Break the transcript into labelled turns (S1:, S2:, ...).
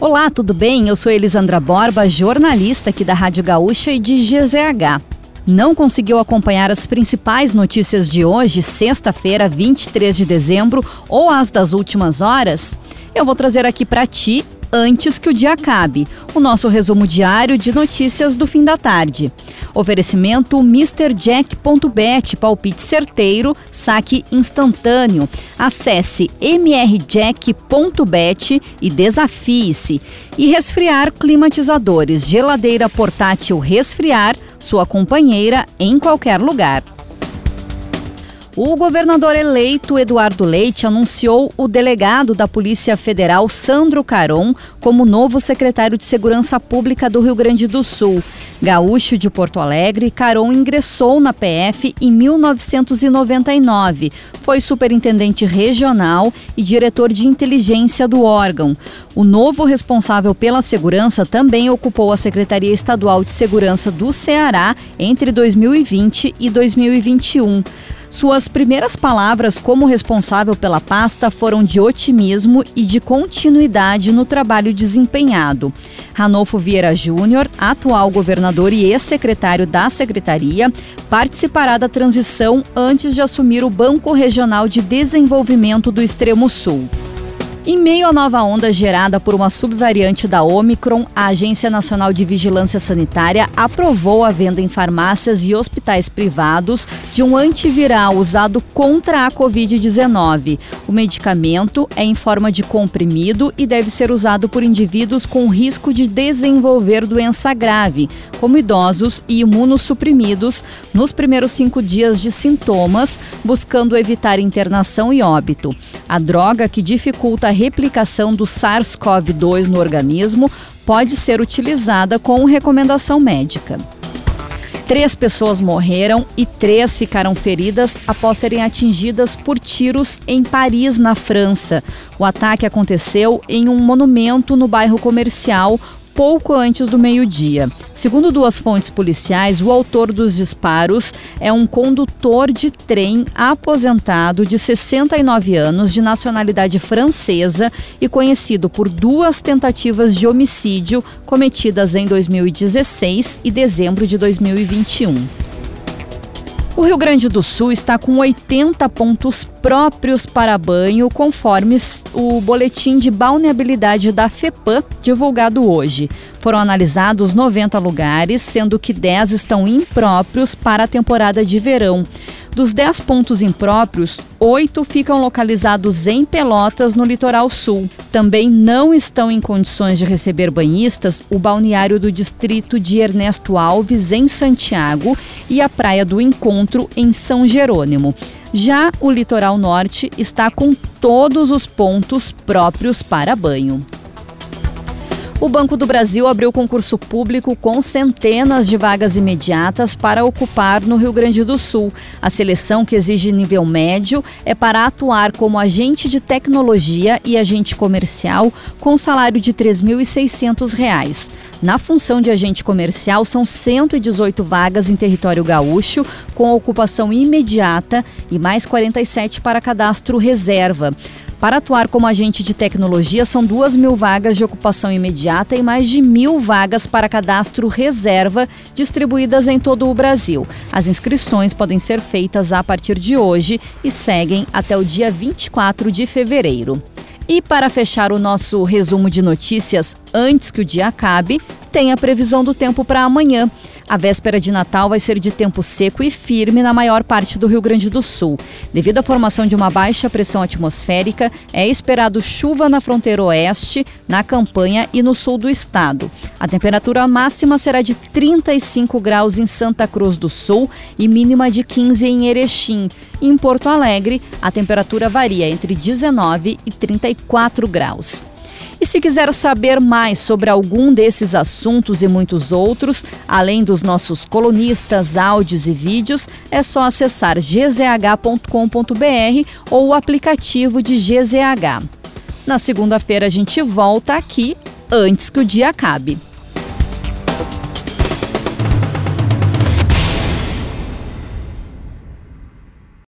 S1: Olá, tudo bem? Eu sou Elisandra Borba, jornalista aqui da Rádio Gaúcha e de GZH. Não conseguiu acompanhar as principais notícias de hoje, sexta-feira, 23 de dezembro, ou as das últimas horas? Eu vou trazer aqui para ti antes que o dia acabe. O nosso resumo diário de notícias do fim da tarde. Oferecimento MrJack.bet, palpite certeiro, saque instantâneo. Acesse mrjack.bet e desafie-se. E resfriar climatizadores, geladeira portátil resfriar, sua companheira em qualquer lugar. O governador eleito Eduardo Leite anunciou o delegado da Polícia Federal, Sandro Caron, como novo secretário de Segurança Pública do Rio Grande do Sul. Gaúcho de Porto Alegre, Caron ingressou na PF em 1999. Foi superintendente regional e diretor de inteligência do órgão. O novo responsável pela segurança também ocupou a Secretaria Estadual de Segurança do Ceará entre 2020 e 2021. Suas primeiras palavras como responsável pela pasta foram de otimismo e de continuidade no trabalho desempenhado. Ranolfo Vieira Júnior, atual governador e ex-secretário da secretaria, participará da transição antes de assumir o Banco Regional de Desenvolvimento do Extremo Sul. Em meio à nova onda gerada por uma subvariante da Omicron, a Agência Nacional de Vigilância Sanitária aprovou a venda em farmácias e hospitais privados de um antiviral usado contra a Covid-19. O medicamento é em forma de comprimido e deve ser usado por indivíduos com risco de desenvolver doença grave, como idosos e imunossuprimidos, nos primeiros cinco dias de sintomas, buscando evitar internação e óbito. A droga que dificulta a replicação do SARS-CoV-2 no organismo pode ser utilizada com recomendação médica. Três pessoas morreram e três ficaram feridas após serem atingidas por tiros em Paris, na França. O ataque aconteceu em um monumento no bairro comercial pouco antes do meio-dia. Segundo duas fontes policiais, o autor dos disparos é um condutor de trem aposentado de 69 anos, de nacionalidade francesa e conhecido por duas tentativas de homicídio cometidas em 2016 e dezembro de 2021. O Rio Grande do Sul está com 80 pontos próprios para banho, conforme o boletim de balneabilidade da FEPAM divulgado hoje. Foram analisados 90 lugares, sendo que 10 estão impróprios para a temporada de verão. Dos 10 pontos impróprios, oito ficam localizados em Pelotas, no litoral sul. Também não estão em condições de receber banhistas o balneário do distrito de Ernesto Alves, em Santiago, e a Praia do Encontro, em São Jerônimo. Já o litoral norte está com todos os pontos próprios para banho. O Banco do Brasil abriu concurso público com centenas de vagas imediatas para ocupar no Rio Grande do Sul. A seleção, que exige nível médio, é para atuar como agente de tecnologia e agente comercial com salário de R$ 3.600. Na função de agente comercial, são 118 vagas em território gaúcho, com ocupação imediata e mais 47 para cadastro reserva. Para atuar como agente de tecnologia, são duas mil vagas de ocupação imediata e mais de mil vagas para cadastro reserva, distribuídas em todo o Brasil. As inscrições podem ser feitas a partir de hoje e seguem até o dia 24 de fevereiro. E para fechar o nosso resumo de notícias antes que o dia acabe, tem a previsão do tempo para amanhã. A véspera de Natal vai ser de tempo seco e firme na maior parte do Rio Grande do Sul. Devido à formação de uma baixa pressão atmosférica, é esperado chuva na fronteira oeste, na campanha e no sul do estado. A temperatura máxima será de 35 graus em Santa Cruz do Sul e mínima de 15 em Erechim. Em Porto Alegre, a temperatura varia entre 19 e 34 graus. E se quiser saber mais sobre algum desses assuntos e muitos outros, além dos nossos colunistas, áudios e vídeos, é só acessar gzh.com.br ou o aplicativo de GZH. Na segunda-feira a gente volta aqui antes que o dia acabe.